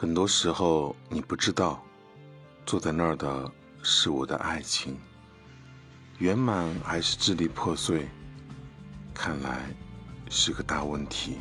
很多时候你不知道坐在那儿的是我的爱情圆满还是支离破碎看来是个大问题。